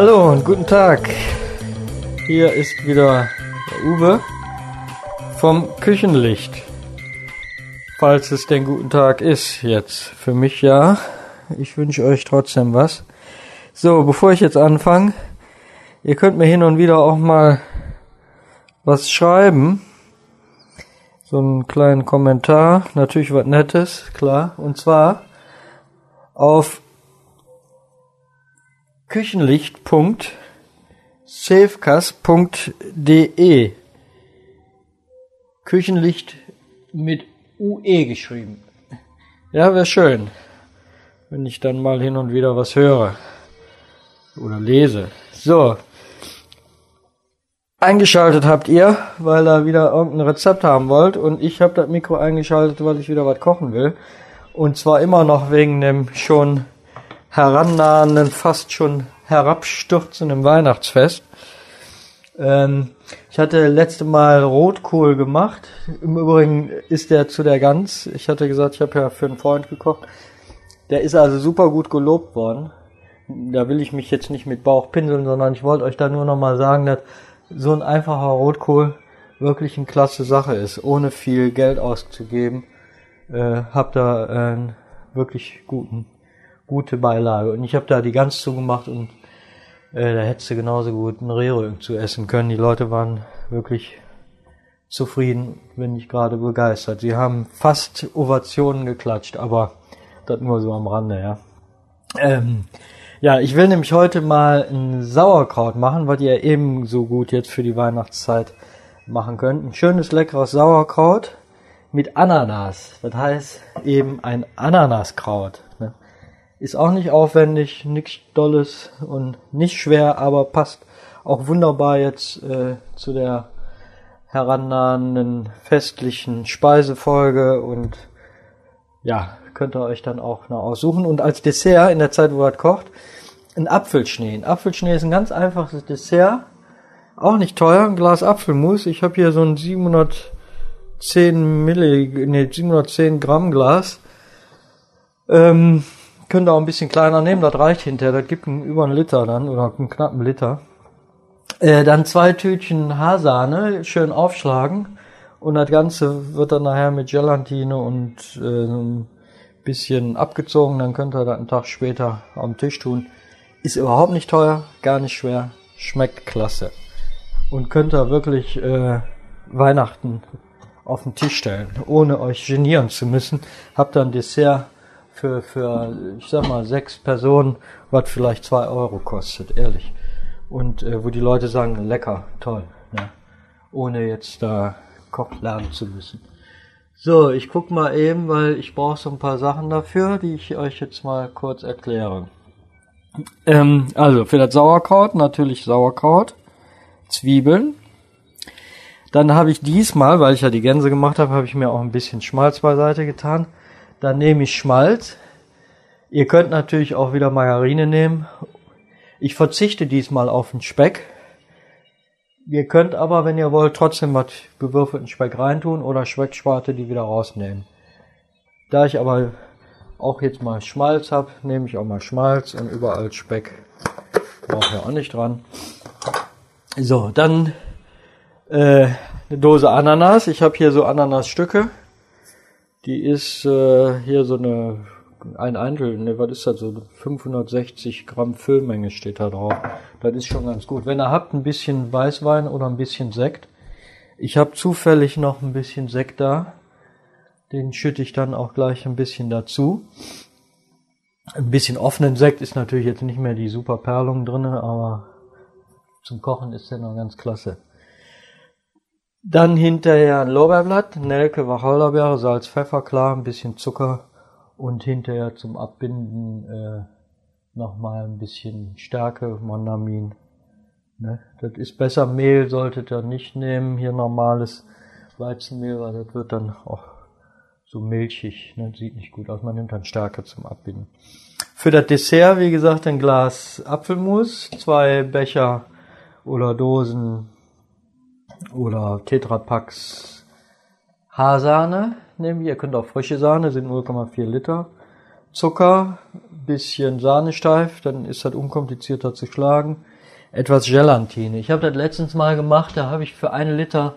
Hallo und guten Tag. Hier ist wieder der Uwe vom Küchenlicht. Falls es denn guten Tag ist jetzt. Für mich ja. Ich wünsche euch trotzdem was. So, bevor ich jetzt anfange, ihr könnt mir hin und wieder auch mal was schreiben. So einen kleinen Kommentar. Natürlich was Nettes, klar. Und zwar auf küchenlicht.safecast.de Küchenlicht mit UE geschrieben. Ja, wäre schön, wenn ich dann mal hin und wieder was höre oder lese. So. Eingeschaltet habt ihr, weil ihr wieder irgendein Rezept haben wollt und ich habe das Mikro eingeschaltet, weil ich wieder was kochen will. Und zwar immer noch wegen dem schon herannahenden, fast schon herabstürzenden Weihnachtsfest. Ähm, ich hatte letzte Mal Rotkohl gemacht. Im Übrigen ist der zu der Gans. Ich hatte gesagt, ich habe ja für einen Freund gekocht. Der ist also super gut gelobt worden. Da will ich mich jetzt nicht mit Bauch pinseln, sondern ich wollte euch da nur nochmal sagen, dass so ein einfacher Rotkohl wirklich eine klasse Sache ist, ohne viel Geld auszugeben. Äh, hab da einen wirklich guten, gute Beilage. Und ich habe da die Gans zugemacht und äh, da hättest du genauso gut einen Rehrücken zu essen können. Die Leute waren wirklich zufrieden, wenn nicht gerade begeistert. Sie haben fast Ovationen geklatscht, aber das nur so am Rande, ja. Ähm, ja, ich will nämlich heute mal ein Sauerkraut machen, was ihr ebenso gut jetzt für die Weihnachtszeit machen könnt. Ein schönes, leckeres Sauerkraut mit Ananas. Das heißt eben ein Ananaskraut. Ne? Ist auch nicht aufwendig, nichts Dolles und nicht schwer, aber passt auch wunderbar jetzt äh, zu der herannahenden festlichen Speisefolge und ja, könnt ihr euch dann auch noch aussuchen. Und als Dessert in der Zeit, wo ihr kocht, ein Apfelschnee. Ein Apfelschnee ist ein ganz einfaches Dessert, auch nicht teuer, ein Glas Apfelmus. Ich habe hier so ein 710 Milli, nee, 710 Gramm Glas. Ähm, Könnt ihr auch ein bisschen kleiner nehmen, das reicht hinterher. Das gibt einen, über einen Liter dann oder einen knappen Liter. Äh, dann zwei Tütchen Haarsahne, schön aufschlagen. Und das Ganze wird dann nachher mit Gelatine und äh, ein bisschen abgezogen. Dann könnt ihr das einen Tag später am Tisch tun. Ist überhaupt nicht teuer, gar nicht schwer, schmeckt klasse. Und könnt ihr wirklich äh, Weihnachten auf den Tisch stellen, ohne euch genieren zu müssen. Habt dann Dessert für, für, ich sag mal, sechs Personen, was vielleicht zwei Euro kostet, ehrlich. Und äh, wo die Leute sagen, lecker, toll, ne? ohne jetzt da Koch lernen zu müssen. So, ich guck mal eben, weil ich brauche so ein paar Sachen dafür, die ich euch jetzt mal kurz erkläre. Ähm, also für das Sauerkraut natürlich Sauerkraut, Zwiebeln. Dann habe ich diesmal, weil ich ja die Gänse gemacht habe, habe ich mir auch ein bisschen Schmalz beiseite getan. Dann nehme ich Schmalz. Ihr könnt natürlich auch wieder Margarine nehmen. Ich verzichte diesmal auf den Speck. Ihr könnt aber, wenn ihr wollt, trotzdem was gewürfelten Speck reintun oder Specksparte die wieder rausnehmen. Da ich aber auch jetzt mal Schmalz habe, nehme ich auch mal Schmalz und überall Speck. Brauche ja auch nicht dran. So, dann äh, eine Dose Ananas. Ich habe hier so Ananasstücke. Die ist äh, hier so eine, ein Eintel, ne, was ist das, so 560 Gramm Füllmenge steht da drauf. Das ist schon ganz gut. Wenn ihr habt, ein bisschen Weißwein oder ein bisschen Sekt. Ich habe zufällig noch ein bisschen Sekt da. Den schütte ich dann auch gleich ein bisschen dazu. Ein bisschen offenen Sekt ist natürlich jetzt nicht mehr die super Perlung drinne, aber zum Kochen ist der noch ganz klasse. Dann hinterher ein Lorbeerblatt, Nelke, Wacholderbeere, Salz, Pfeffer, klar, ein bisschen Zucker und hinterher zum Abbinden äh, nochmal ein bisschen Stärke, Monamin. Ne? Das ist besser, Mehl solltet ihr nicht nehmen, hier normales Weizenmehl, weil das wird dann auch so milchig, ne? sieht nicht gut aus. Man nimmt dann Stärke zum Abbinden. Für das Dessert, wie gesagt, ein Glas Apfelmus, zwei Becher oder Dosen oder Tetrapacks Haarsahne nehmen. Ihr könnt auch frische Sahne, sind 0,4 Liter. Zucker, bisschen Sahne steif, dann ist das unkomplizierter zu schlagen. etwas Gelatine. Ich habe das letztens mal gemacht, da habe ich für einen Liter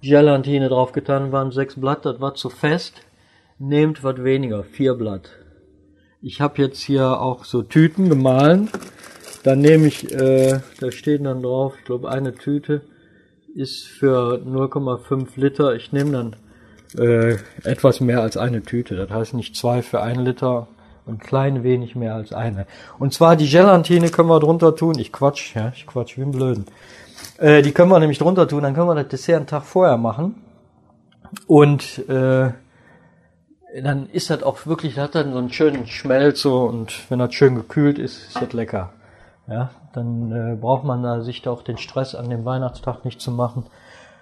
Gelatine draufgetan, waren sechs Blatt, das war zu fest. Nehmt was weniger, vier Blatt. Ich habe jetzt hier auch so Tüten gemahlen. Dann nehme ich, äh, da steht dann drauf, ich glaube eine Tüte ist für 0,5 Liter. Ich nehme dann äh, etwas mehr als eine Tüte. Das heißt nicht zwei für einen Liter und klein wenig mehr als eine. Und zwar die Gelatine können wir drunter tun. Ich quatsch, ja, ich quatsch wie ein Blöden. Äh, die können wir nämlich drunter tun, dann können wir das Dessert einen Tag vorher machen. Und äh, dann ist das auch wirklich, hat dann so einen schönen Schmelz so und wenn das schön gekühlt ist, ist das lecker. Ja, dann äh, braucht man da sich da auch den Stress an dem Weihnachtstag nicht zu machen.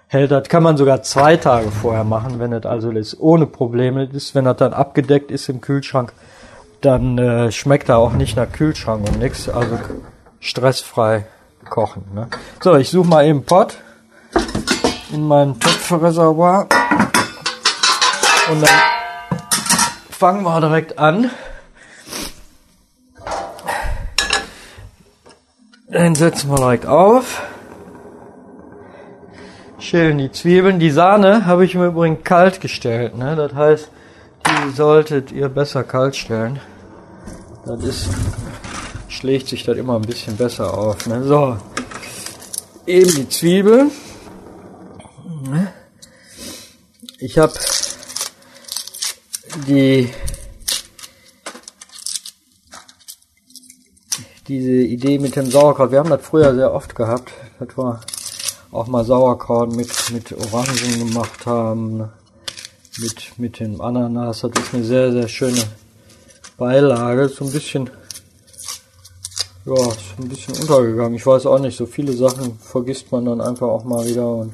Hält das kann man sogar zwei Tage vorher machen, wenn das also ist ohne Probleme ist. Wenn das dann abgedeckt ist im Kühlschrank, dann äh, schmeckt er auch nicht nach Kühlschrank und nix. Also stressfrei kochen. Ne? So, ich suche mal eben Pot in meinem Topfreservoir und dann fangen wir direkt an. Den setzen wir direkt auf. Schälen die Zwiebeln. Die Sahne habe ich im Übrigen kalt gestellt. Ne? Das heißt, die solltet ihr besser kalt stellen. Das ist, schlägt sich das immer ein bisschen besser auf. Ne? So, eben die Zwiebel. Ich habe die diese Idee mit dem Sauerkraut. Wir haben das früher sehr oft gehabt, dass wir auch mal Sauerkraut mit mit Orangen gemacht haben, mit mit dem Ananas. Das ist eine sehr sehr schöne Beilage, so ein bisschen, ja, ist ein bisschen untergegangen. Ich weiß auch nicht, so viele Sachen vergisst man dann einfach auch mal wieder und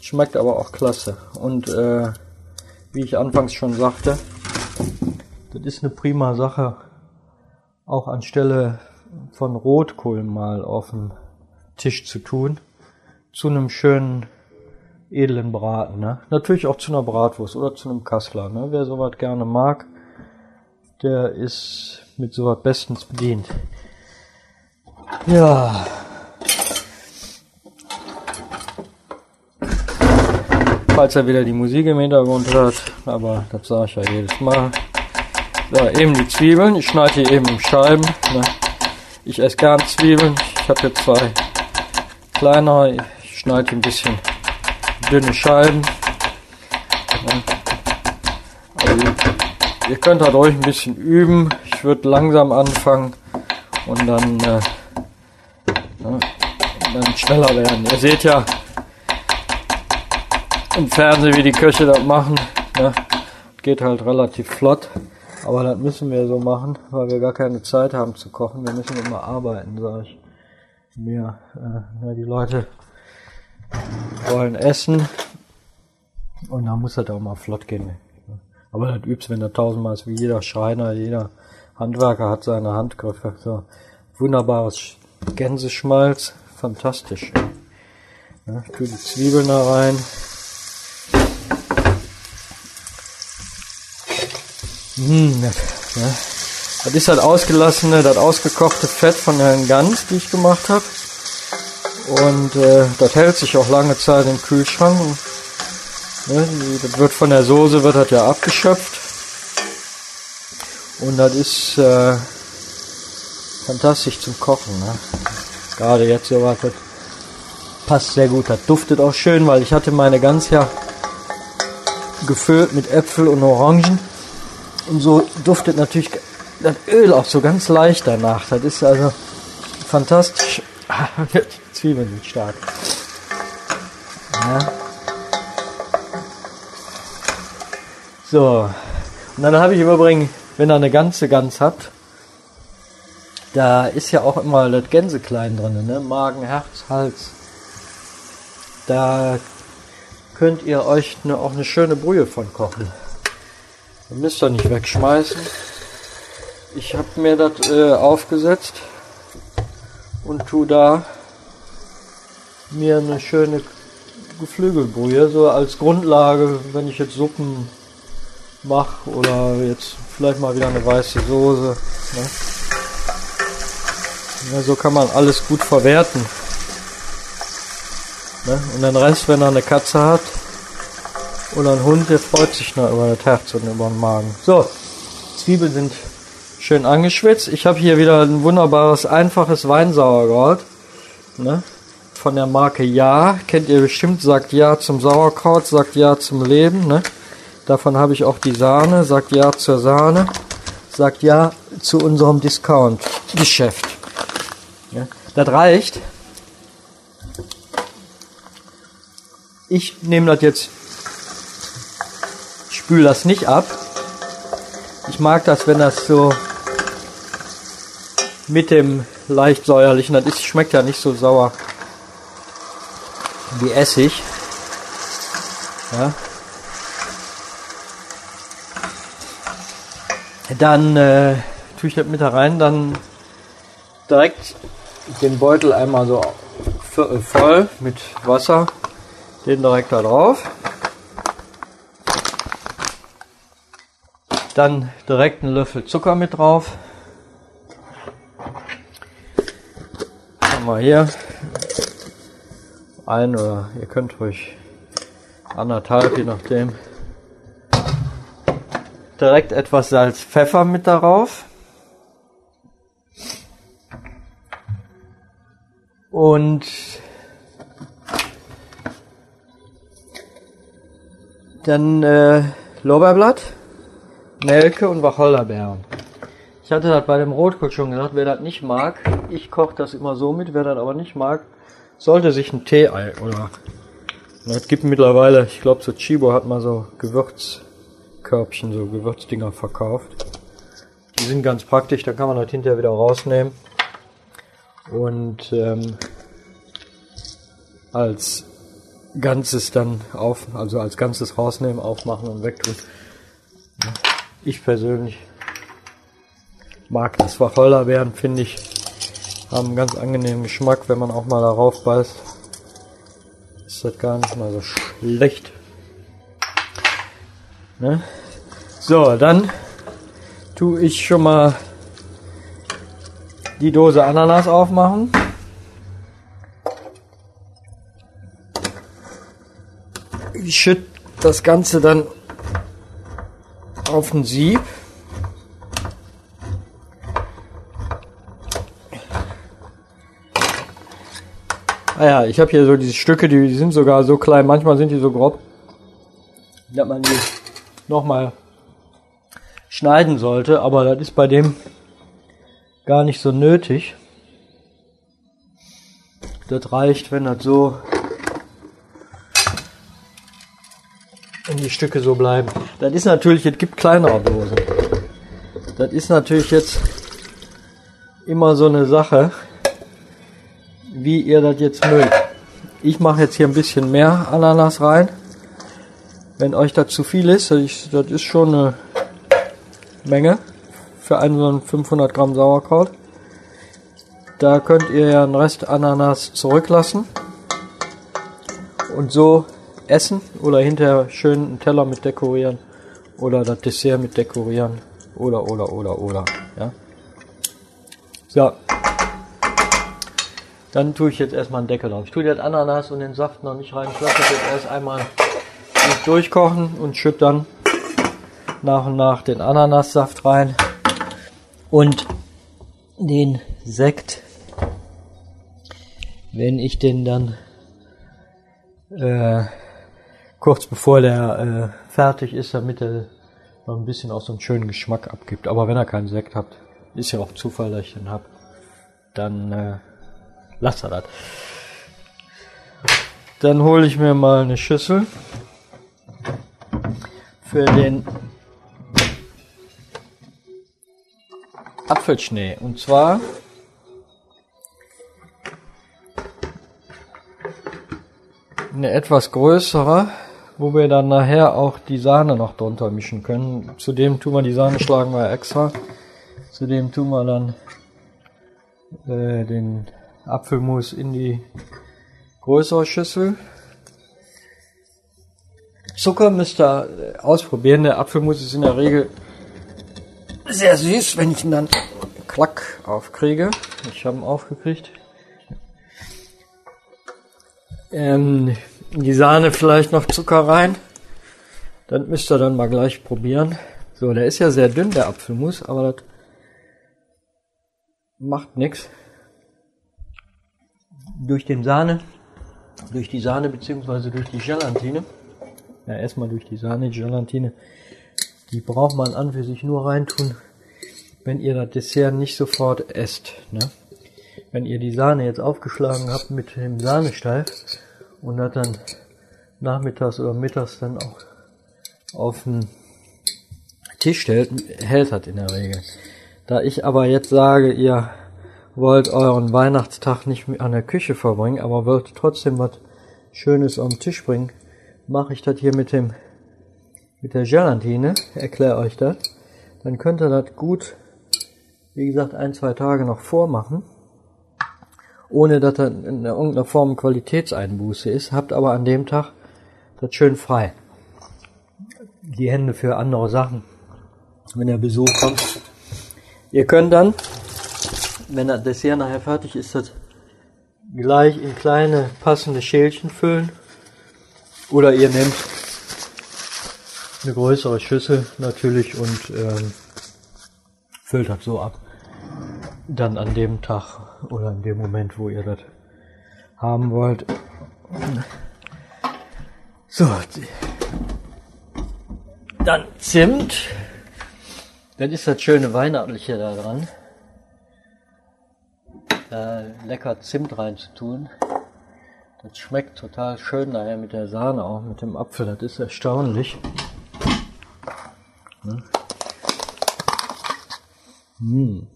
schmeckt aber auch klasse. Und äh, wie ich anfangs schon sagte, das ist eine prima Sache, auch anstelle von Rotkohl mal auf den Tisch zu tun, zu einem schönen edlen Braten. Ne? Natürlich auch zu einer Bratwurst oder zu einem Kassler. Ne? Wer sowas gerne mag, der ist mit sowas bestens bedient. Ja. Falls er wieder die Musik im Hintergrund hört, aber das sage ich ja jedes Mal. So, eben die Zwiebeln. Ich schneide hier eben in Scheiben. Ne? Ich esse gern Zwiebeln. Ich habe hier zwei kleinere. Ich schneide ein bisschen dünne Scheiben. Ne? Also Ihr könnt halt euch ein bisschen üben. Ich würde langsam anfangen und dann, äh, ja, dann schneller werden. Ihr seht ja im Fernsehen, wie die Köche das machen. Ne? Geht halt relativ flott. Aber das müssen wir so machen, weil wir gar keine Zeit haben zu kochen. Wir müssen immer arbeiten, sage ich mir. Äh, ja, die Leute wollen essen und dann muss das auch mal flott gehen. Aber das übst, wenn du tausendmal ist, wie jeder Schreiner, jeder Handwerker hat seine Handgriffe. So, wunderbares Gänseschmalz, fantastisch. Ja, ich tue die Zwiebeln da rein. Ja. Das ist das ausgelassene, das ausgekochte Fett von der Gans, die ich gemacht habe. Und äh, das hält sich auch lange Zeit im Kühlschrank. Ne, das wird von der Soße wird das ja abgeschöpft. Und das ist äh, fantastisch zum Kochen. Ne? Gerade jetzt so was, das passt sehr gut. Das duftet auch schön, weil ich hatte meine Gans ja gefüllt mit Äpfel und Orangen. Und so duftet natürlich das Öl auch so ganz leicht danach. Das ist also fantastisch. Die Zwiebeln sind stark. Ja. So, und dann habe ich im Übrigen, wenn ihr eine ganze Gans habt, da ist ja auch immer das Gänseklein drin, ne? Magen, Herz, Hals. Da könnt ihr euch ne, auch eine schöne Brühe von kochen. Ihr müsst ihr nicht wegschmeißen. Ich habe mir das äh, aufgesetzt und tu da mir eine schöne Geflügelbrühe, so als Grundlage, wenn ich jetzt Suppen mache oder jetzt vielleicht mal wieder eine weiße Soße. Ne? Ja, so kann man alles gut verwerten. Ne? Und den Rest, wenn er eine Katze hat oder ein Hund, der freut sich noch über das Herz und über den Magen. So, Zwiebeln sind schön angeschwitzt. Ich habe hier wieder ein wunderbares, einfaches Weinsauerkraut. Ne? Von der Marke Ja. Kennt ihr bestimmt, sagt Ja zum Sauerkraut, sagt Ja zum Leben. Ne? Davon habe ich auch die Sahne, sagt Ja zur Sahne, sagt Ja zu unserem Discount-Geschäft. Ja? Das reicht. Ich nehme das jetzt, spüle das nicht ab. Ich mag das, wenn das so mit dem leicht säuerlichen, das ist, schmeckt ja nicht so sauer wie Essig. Ja. Dann äh, tue ich das mit da rein, dann direkt den Beutel einmal so voll mit Wasser den direkt da drauf. Dann direkt einen Löffel Zucker mit drauf. Haben wir hier ein oder ihr könnt ruhig anderthalb, je nachdem. Direkt etwas Salz, Pfeffer mit darauf. Und Dann äh, Lorbeerblatt, Nelke und Wacholderbeeren. Ich hatte das bei dem Rotkohl schon gesagt, wer das nicht mag, ich koche das immer so mit, wer das aber nicht mag, sollte sich ein Tee-Ei oder es gibt mittlerweile, ich glaube so Chibo hat mal so Gewürzkörbchen, so Gewürzdinger verkauft. Die sind ganz praktisch, da kann man das hinterher wieder rausnehmen und ähm, als Ganzes dann auf, also als Ganzes rausnehmen, aufmachen und wegtun. Ich persönlich mag das Wacholderbeeren, finde ich, haben einen ganz angenehmen Geschmack, wenn man auch mal darauf beißt. Ist das gar nicht mal so schlecht. Ne? So, dann tue ich schon mal die Dose Ananas aufmachen. ich schütte das Ganze dann auf ein Sieb. Ah ja, ich habe hier so diese Stücke, die sind sogar so klein, manchmal sind die so grob, dass man die nochmal schneiden sollte, aber das ist bei dem gar nicht so nötig. Das reicht, wenn das so die Stücke so bleiben. Das ist natürlich, es gibt kleinere Dosen. Das ist natürlich jetzt immer so eine Sache, wie ihr das jetzt mögt. Ich mache jetzt hier ein bisschen mehr Ananas rein. Wenn euch das zu viel ist, das ist schon eine Menge für einen so 500 Gramm Sauerkraut. Da könnt ihr ja einen Rest Ananas zurücklassen. Und so essen oder hinterher schön einen Teller mit dekorieren oder das Dessert mit dekorieren oder oder oder oder ja. So. Dann tue ich jetzt erstmal einen Deckel drauf ich tue das Ananas und den Saft noch nicht rein. Ich lasse das jetzt erst einmal durchkochen und schütte dann nach und nach den Ananassaft rein und den Sekt. Wenn ich den dann äh, kurz bevor der äh, fertig ist, damit er noch ein bisschen auch so einen schönen Geschmack abgibt. Aber wenn ihr keinen Sekt habt, ist ja auch Zufall, dass ich den hab, dann äh, lasst er das. Dann hole ich mir mal eine Schüssel für den Apfelschnee. Und zwar eine etwas größere wo wir dann nachher auch die Sahne noch drunter mischen können. Zudem tun wir die Sahne schlagen wir extra. Zudem tun wir dann äh, den Apfelmus in die größere Schüssel. Zucker müsst ihr ausprobieren. Der Apfelmus ist in der Regel sehr süß. Wenn ich ihn dann Schlag aufkriege. Ich habe ihn aufgekriegt. Ähm, die Sahne vielleicht noch Zucker rein. Dann müsst ihr dann mal gleich probieren. So, der ist ja sehr dünn, der Apfelmus, aber das macht nichts. Durch den Sahne, durch die Sahne beziehungsweise durch die Gelatine, ja erstmal durch die Sahne, die Gelatine, die braucht man an für sich nur reintun, wenn ihr das Dessert nicht sofort esst. Ne? Wenn ihr die Sahne jetzt aufgeschlagen habt mit dem Sahnesteif und das dann nachmittags oder mittags dann auch auf den Tisch stellt, hält das in der Regel. Da ich aber jetzt sage, ihr wollt euren Weihnachtstag nicht an der Küche verbringen, aber wollt trotzdem was Schönes am Tisch bringen, mache ich das hier mit dem mit der Gelatine, erkläre euch das. Dann könnt ihr das gut, wie gesagt, ein, zwei Tage noch vormachen, ohne dass das in irgendeiner Form Qualitätseinbuße ist, habt aber an dem Tag das schön frei. Die Hände für andere Sachen, wenn der Besuch kommt. Ihr könnt dann, wenn das Dessert nachher fertig ist, das gleich in kleine passende Schälchen füllen. Oder ihr nehmt eine größere Schüssel natürlich und ähm, füllt das so ab. Dann an dem Tag oder in dem Moment, wo ihr das haben wollt. So, dann Zimt. Das ist das schöne Weihnachtliche da dran. Da lecker Zimt reinzutun. Das schmeckt total schön nachher mit der Sahne, auch mit dem Apfel. Das ist erstaunlich. Ne? Hm.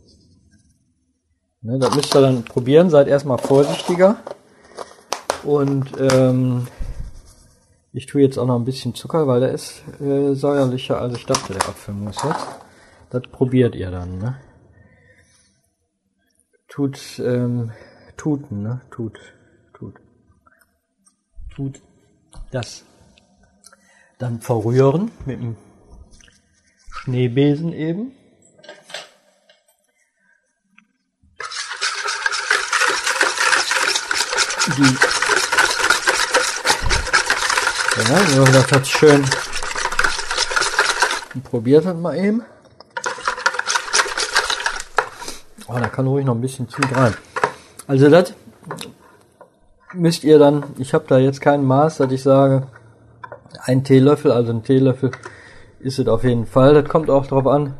Ne, das müsst ihr dann probieren. Seid erstmal vorsichtiger. Und ähm, ich tue jetzt auch noch ein bisschen Zucker, weil der ist äh, säuerlicher, als ich dachte, der Apfelmus jetzt. Das probiert ihr dann, ne? Tut, ähm, tuten, ne? Tut, tut. Tut das dann verrühren mit dem Schneebesen eben. Ja, so, das hat schön. Probiert das mal eben. Oh, da kann ruhig noch ein bisschen zu rein. Also das müsst ihr dann, ich habe da jetzt kein Maß, dass ich sage, ein Teelöffel, also ein Teelöffel ist es auf jeden Fall. Das kommt auch darauf an,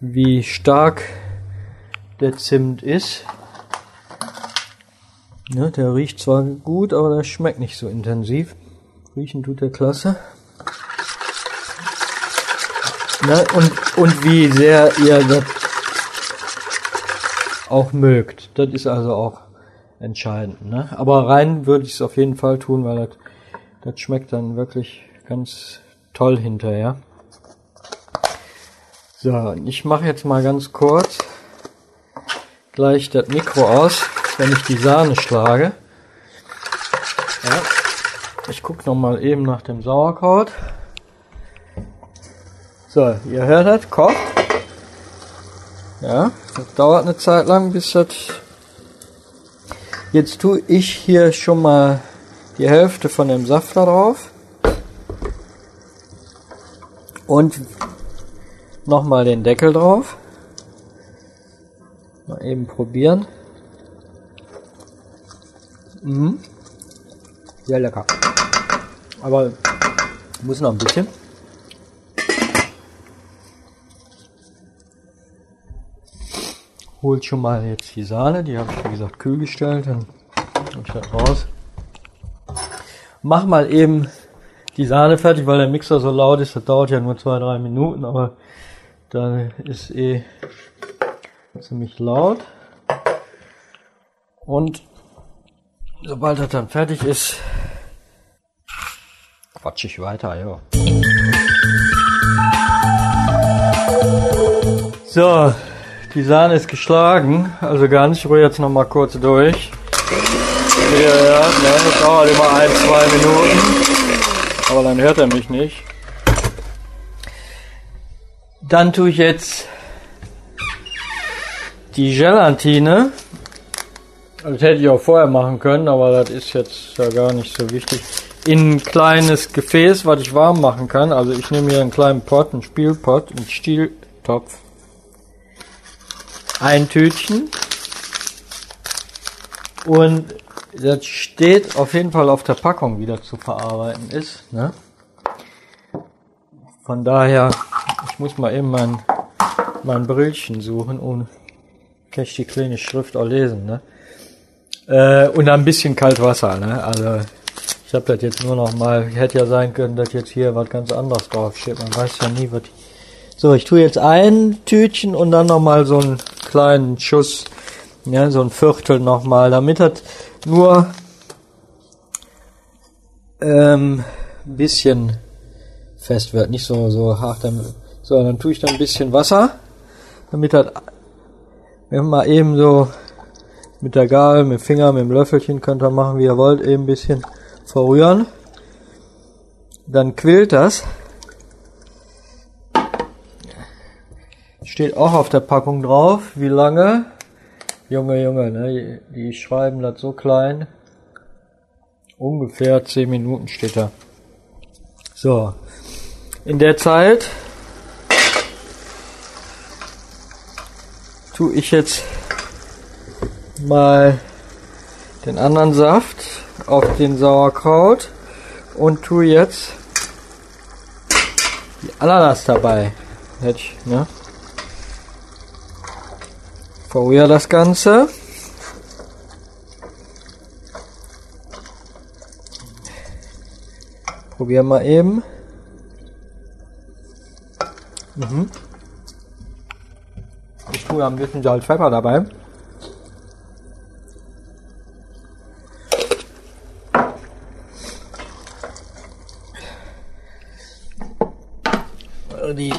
wie stark der Zimt ist. Ja, der riecht zwar gut, aber der schmeckt nicht so intensiv. Riechen tut der klasse. Na, und, und wie sehr ihr das auch mögt. Das ist also auch entscheidend. Ne? Aber rein würde ich es auf jeden Fall tun, weil das, das schmeckt dann wirklich ganz toll hinterher. So, ich mache jetzt mal ganz kurz gleich das Mikro aus, wenn ich die Sahne schlage. Ja, ich gucke noch mal eben nach dem Sauerkraut. So, ihr hört das, kocht. Ja, das dauert eine Zeit lang, bis das... Jetzt tue ich hier schon mal die Hälfte von dem Saft da drauf. Und nochmal den Deckel drauf. Mal eben probieren. Mhm. Sehr lecker. Aber muss noch ein bisschen. holt schon mal jetzt die Sahne, die habe ich wie gesagt kühl gestellt, dann nehme ich raus. Mach mal eben die Sahne fertig, weil der Mixer so laut ist, das dauert ja nur zwei, drei Minuten, aber dann ist eh ziemlich laut. Und sobald das dann fertig ist, quatsch ich weiter, ja. So, die Sahne ist geschlagen, also ganz. Ich rühre jetzt noch mal kurz durch. Ja, ja, ne, das dauert immer ein, zwei Minuten. Aber dann hört er mich nicht. Dann tue ich jetzt die Gelatine. Das hätte ich auch vorher machen können, aber das ist jetzt ja gar nicht so wichtig. In ein kleines Gefäß, was ich warm machen kann. Also ich nehme hier einen kleinen Pot, einen Spielpot, einen Stieltopf. Ein Tütchen. Und das steht auf jeden Fall auf der Packung, wie das zu verarbeiten ist. Ne? Von daher, ich muss mal eben mein, mein Brillchen suchen und kann ich die kleine Schrift auch lesen. Ne? Äh, und ein bisschen kalt Wasser. Ne? Also ich habe das jetzt nur noch mal. Hätte ja sein können, dass jetzt hier was ganz anderes drauf steht. Man weiß ja nie, was. So, ich tue jetzt ein Tütchen und dann noch mal so einen kleinen Schuss, ja, so ein Viertel noch mal, damit das nur ähm, ein bisschen fest wird, nicht so so hart. So, dann tue ich da ein bisschen Wasser, damit das wenn mal eben so mit der Gabel, mit dem Finger, mit dem Löffelchen könnt ihr machen, wie ihr wollt, eben ein bisschen verrühren. Dann quillt das. Steht auch auf der Packung drauf, wie lange. Junge, Junge, ne, die schreiben das so klein. Ungefähr 10 Minuten steht da. So. In der Zeit tue ich jetzt mal den anderen Saft auf den Sauerkraut und tue jetzt die Ananas dabei. Hätte ich, ne? Verrühre das Ganze. Probieren mal eben. Mhm. Ich tue ein bisschen Salz Pfeffer dabei. Die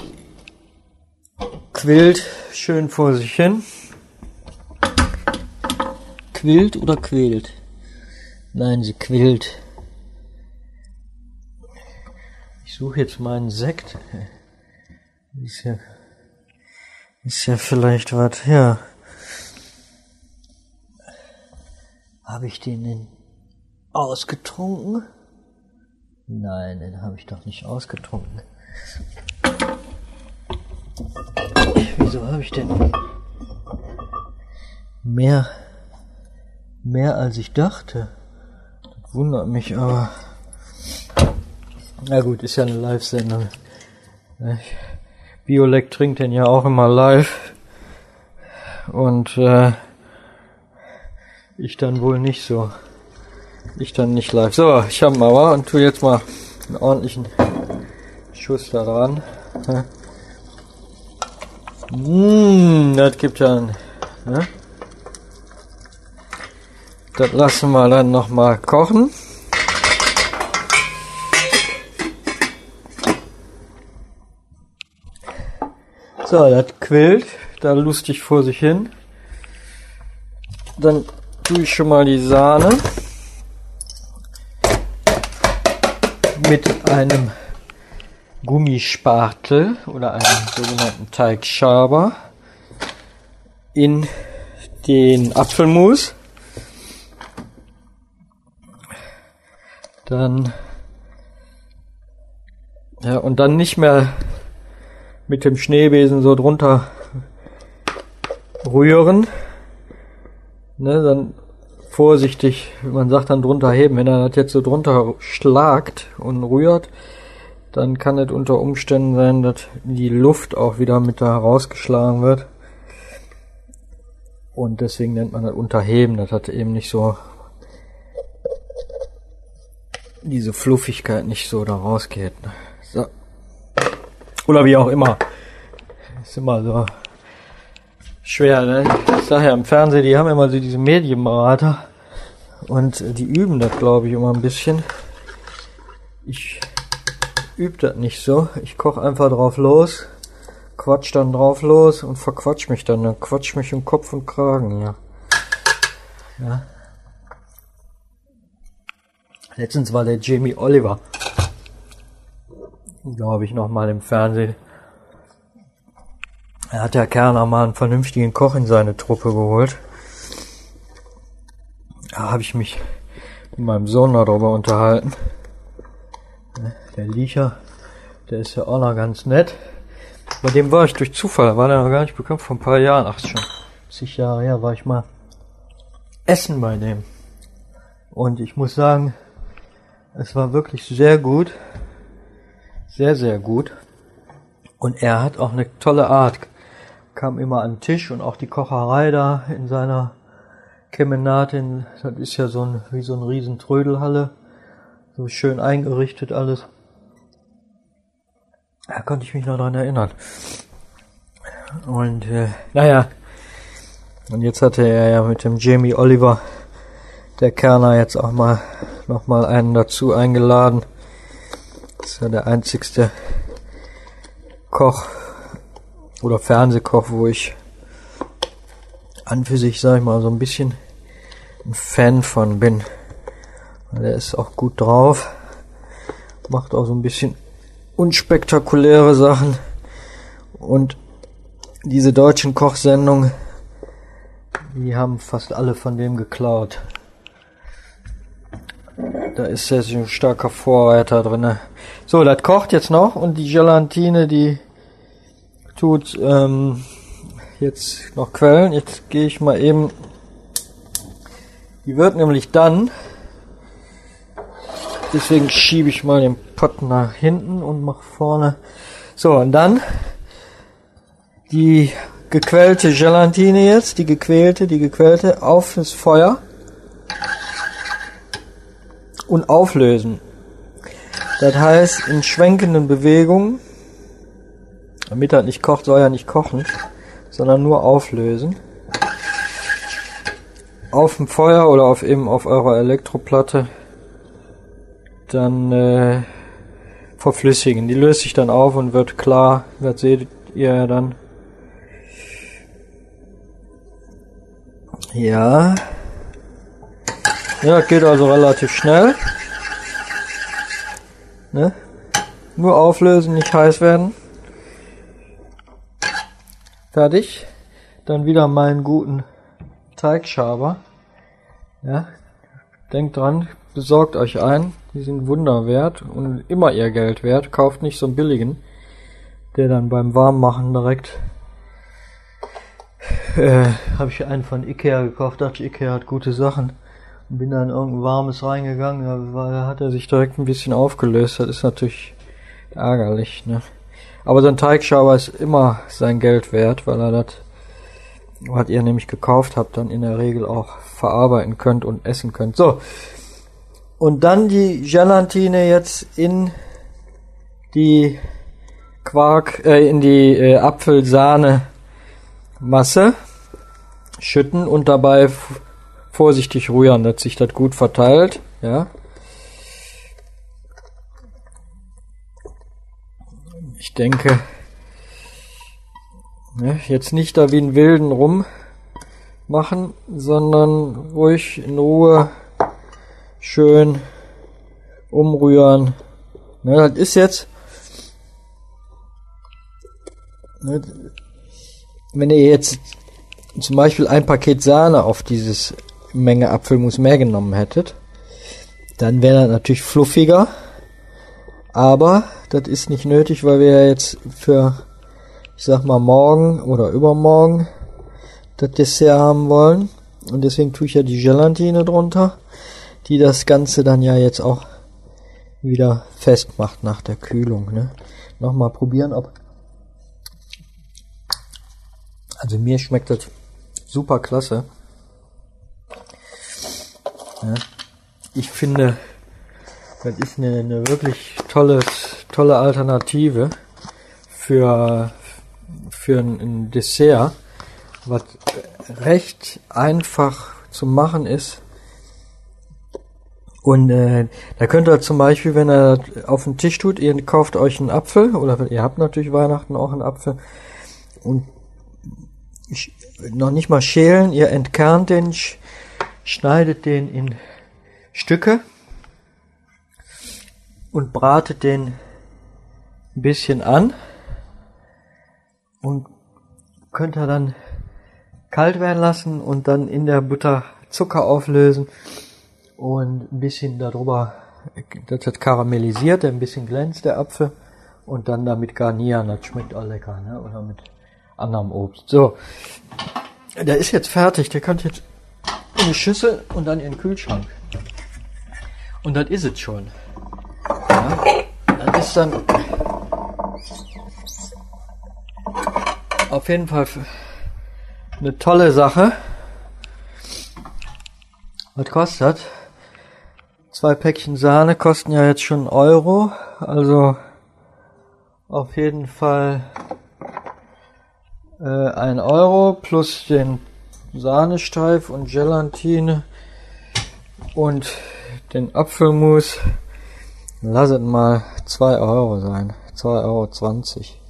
quillt schön vor sich hin. Quillt oder quält? Nein, sie quillt. Ich suche jetzt meinen Sekt. Ist ja, ist ja vielleicht was, ja. Habe ich den denn ausgetrunken? Nein, den habe ich doch nicht ausgetrunken. Wieso habe ich denn mehr Mehr als ich dachte. Das wundert mich aber. Na gut, ist ja eine Live-Sendung. Biolek trinkt den ja auch immer live. Und äh, ich dann wohl nicht so. Ich dann nicht live. So, ich habe mal und tu jetzt mal einen ordentlichen Schuss da dran. Mmh, das gibt ja einen. Ne? Das lassen wir dann noch mal kochen. So, das quillt da lustig vor sich hin. Dann tue ich schon mal die Sahne mit einem Gummispatel oder einem sogenannten Teigschaber in den Apfelmus. Dann ja und dann nicht mehr mit dem Schneebesen so drunter rühren. Ne, dann vorsichtig, man sagt dann drunter heben. Wenn er das jetzt so drunter schlagt und rührt, dann kann es unter Umständen sein, dass die Luft auch wieder mit da rausgeschlagen wird. Und deswegen nennt man das Unterheben. Das hat eben nicht so diese Fluffigkeit nicht so da rausgeht. Ne? So. Oder wie auch immer. Ist immer so schwer, ne? Ich sag ja im Fernsehen, die haben immer so diese Medienberater und die üben das, glaube ich, immer ein bisschen. Ich übe das nicht so. Ich koche einfach drauf los, quatsch dann drauf los und verquatsch mich dann. Dann quatsch mich im Kopf und Kragen, ja. Ja. Letztens war der Jamie Oliver, glaube ich, noch mal im Fernsehen. Er hat der Kerner mal einen vernünftigen Koch in seine Truppe geholt. Da habe ich mich mit meinem Sohn darüber unterhalten. Der Liecher, der ist ja auch noch ganz nett. Bei dem war ich durch Zufall, war der noch gar nicht bekannt, vor ein paar Jahren, ach schon, zig Jahre her, war ich mal essen bei dem. Und ich muss sagen, es war wirklich sehr gut. Sehr, sehr gut. Und er hat auch eine tolle Art. Kam immer an den Tisch und auch die Kocherei da in seiner Kemenatin, das ist ja so ein, wie so ein riesen Trödelhalle. So schön eingerichtet alles. Da konnte ich mich noch dran erinnern. Und äh, naja, und jetzt hatte er ja mit dem Jamie Oliver, der Kerner, jetzt auch mal noch mal einen dazu eingeladen. Das ist ja der einzigste Koch oder Fernsehkoch, wo ich an für sich, sag ich mal, so ein bisschen ein Fan von bin. Der ist auch gut drauf, macht auch so ein bisschen unspektakuläre Sachen und diese deutschen Kochsendungen, die haben fast alle von dem geklaut. Da ist ja so ein starker Vorreiter drinne. So, das kocht jetzt noch und die Gelatine, die tut ähm, jetzt noch quellen. Jetzt gehe ich mal eben. Die wird nämlich dann. Deswegen schiebe ich mal den Pott nach hinten und mache vorne. So, und dann die gequälte Gelatine jetzt, die gequälte, die gequälte auf das Feuer und auflösen. Das heißt, in schwenkenden Bewegungen, damit er nicht kocht, soll er nicht kochen, sondern nur auflösen. Auf dem Feuer oder auf eben auf eurer Elektroplatte dann äh, verflüssigen. Die löst sich dann auf und wird klar, das seht ihr ja dann. Ja. Ja, geht also relativ schnell. Ne? Nur auflösen, nicht heiß werden. Fertig. Dann wieder meinen guten Teigschaber. Ja. Denkt dran, besorgt euch einen. Die sind Wunder wert und immer ihr Geld wert. Kauft nicht so einen billigen, der dann beim Warmmachen direkt äh, habe ich einen von Ikea gekauft, dachte ich, Ikea hat gute Sachen. Bin dann irgendein warmes reingegangen, da hat er sich direkt ein bisschen aufgelöst. Das ist natürlich ärgerlich, ne? Aber so ein Teigschaber ist immer sein Geld wert, weil er das, was ihr nämlich gekauft habt, dann in der Regel auch verarbeiten könnt und essen könnt. So. Und dann die Gelatine jetzt in die Quark, äh, in die äh, Apfelsahne Masse schütten und dabei vorsichtig rühren, dass sich das gut verteilt, ja. Ich denke, ne, jetzt nicht da wie ein Wilden rum machen, sondern ruhig in Ruhe schön umrühren. Ne, das ist jetzt ne, wenn ihr jetzt zum Beispiel ein Paket Sahne auf dieses Menge Apfelmus mehr genommen hättet, dann wäre das natürlich fluffiger. Aber das ist nicht nötig, weil wir jetzt für, ich sag mal, morgen oder übermorgen das Dessert haben wollen. Und deswegen tue ich ja die Gelatine drunter, die das Ganze dann ja jetzt auch wieder festmacht nach der Kühlung. Ne? Nochmal probieren, ob also mir schmeckt das super klasse. Ja. Ich finde, das ist eine, eine wirklich tolles, tolle Alternative für, für ein, ein Dessert, was recht einfach zu machen ist. Und äh, da könnt ihr zum Beispiel, wenn ihr auf den Tisch tut, ihr kauft euch einen Apfel oder ihr habt natürlich Weihnachten auch einen Apfel und noch nicht mal schälen, ihr entkernt den, schneidet den in Stücke und bratet den ein bisschen an und könnt ihr dann kalt werden lassen und dann in der Butter Zucker auflösen und ein bisschen darüber, das hat karamellisiert, ein bisschen glänzt der Apfel und dann damit garnieren, das schmeckt auch lecker, ne? oder mit anderem Obst. So, der ist jetzt fertig, der kommt jetzt in die Schüssel und dann in den Kühlschrank. Und das ist es schon. Ja, das ist dann auf jeden Fall eine tolle Sache. Was kostet? Zwei Päckchen Sahne kosten ja jetzt schon Euro. Also auf jeden Fall äh, ein Euro plus den Sahnesteif und Gelatine und den Apfelmus. Lass es mal zwei Euro sein. zwei Euro. zwanzig.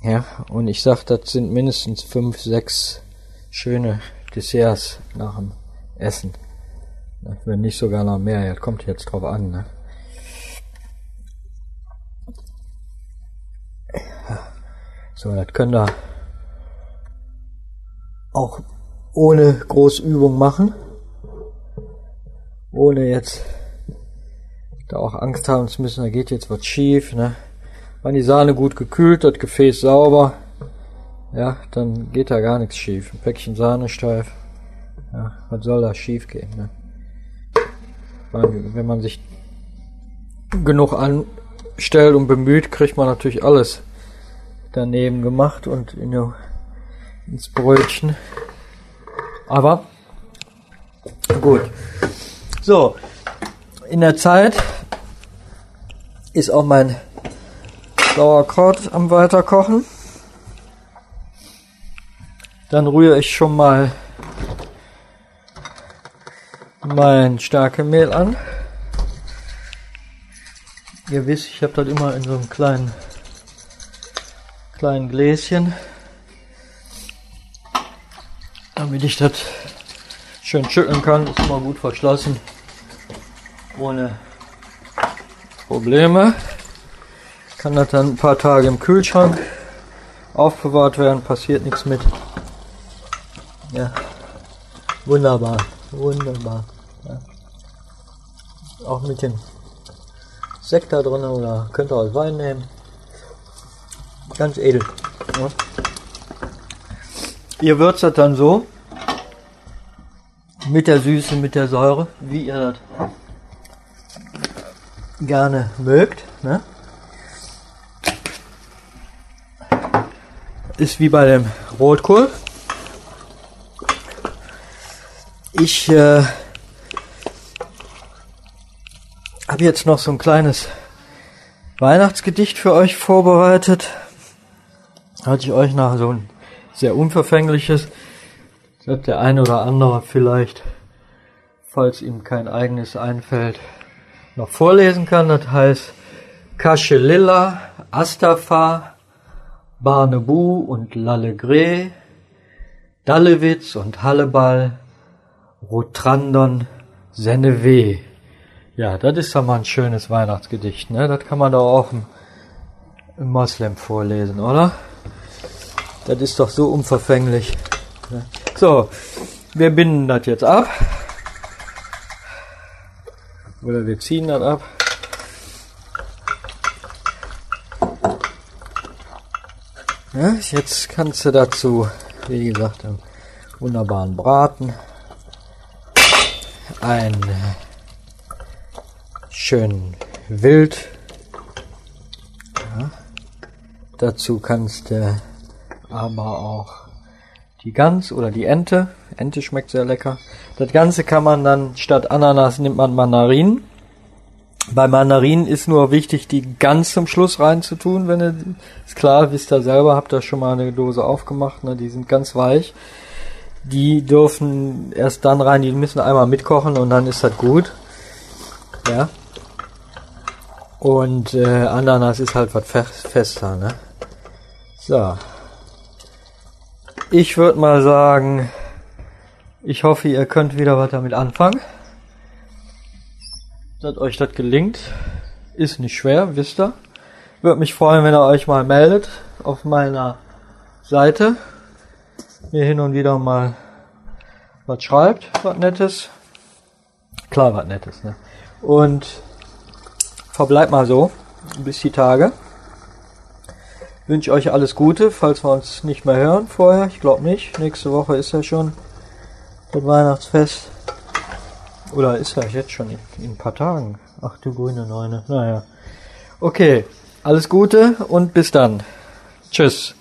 Ja, und ich sag, das sind mindestens fünf, sechs schöne Desserts nach dem Essen. Wenn nicht sogar noch mehr, das kommt jetzt drauf an. Ne? So, das könnt ihr auch ohne Großübung machen. Ohne jetzt da auch Angst haben zu müssen, da geht jetzt was schief. Ne? Wenn die Sahne gut gekühlt, das Gefäß sauber, ja, dann geht da gar nichts schief. Ein Päckchen Sahne steif, ja, was soll da schief gehen? Ne? Weil, wenn man sich genug anstellt und bemüht, kriegt man natürlich alles daneben gemacht und in, ins Brötchen. Aber gut. So, in der Zeit ist auch mein Sauerkraut am weiterkochen. Dann rühre ich schon mal mein starke Mehl an. Ihr wisst, ich habe das immer in so einem kleinen kleinen Gläschen, damit ich das schön schütteln kann. Ist immer gut verschlossen, ohne Probleme. Kann das dann ein paar Tage im Kühlschrank aufbewahrt werden, passiert nichts mit. Ja, wunderbar, wunderbar. Auch mit dem Sekt da drin oder könnt ihr auch Wein nehmen. Ganz edel. Ja. Ihr würzt das dann so mit der Süße, mit der Säure, wie ihr das gerne mögt. Ne? Ist wie bei dem Rotkohl. Ich äh, habe jetzt noch so ein kleines Weihnachtsgedicht für euch vorbereitet. Hatte ich euch nach so ein sehr unverfängliches, sagt der eine oder andere vielleicht, falls ihm kein eigenes einfällt, noch vorlesen kann. Das heißt Kaschelilla, Astafa, Barnebu und Lallegré, Dallewitz und Halleball, Rotrandon, Sennewe. Ja, das ist doch mal ein schönes Weihnachtsgedicht, ne? Das kann man doch auch im, im Moslem vorlesen, oder? Das ist doch so unverfänglich. Ne? So, wir binden das jetzt ab. Oder wir ziehen das ab. Ja, jetzt kannst du dazu, wie gesagt, einen wunderbaren Braten, einen schönen Wild. Ja. Dazu kannst du aber auch die Gans oder die Ente. Ente schmeckt sehr lecker. Das Ganze kann man dann statt Ananas nimmt man Mandarinen. Bei Mandarinen ist nur wichtig, die ganz zum Schluss reinzutun, wenn ihr, ist klar, wisst ihr selber, habt ihr schon mal eine Dose aufgemacht, ne, die sind ganz weich. Die dürfen erst dann rein, die müssen einmal mitkochen und dann ist das gut. Ja. Und äh, Ananas ist halt was fester, ne? So. Ich würde mal sagen, ich hoffe, ihr könnt wieder was damit anfangen dass euch das gelingt. Ist nicht schwer, wisst ihr. Würde mich freuen, wenn ihr euch mal meldet auf meiner Seite mir hin und wieder mal was schreibt, was Nettes. Klar, was Nettes, ne? Und verbleibt mal so bis die Tage. Wünsche euch alles Gute, falls wir uns nicht mehr hören vorher. Ich glaube nicht. Nächste Woche ist ja schon das Weihnachtsfest. Oder ist ja jetzt schon in, in ein paar Tagen. Ach du grüne Neune. Naja. Okay. Alles Gute und bis dann. Tschüss.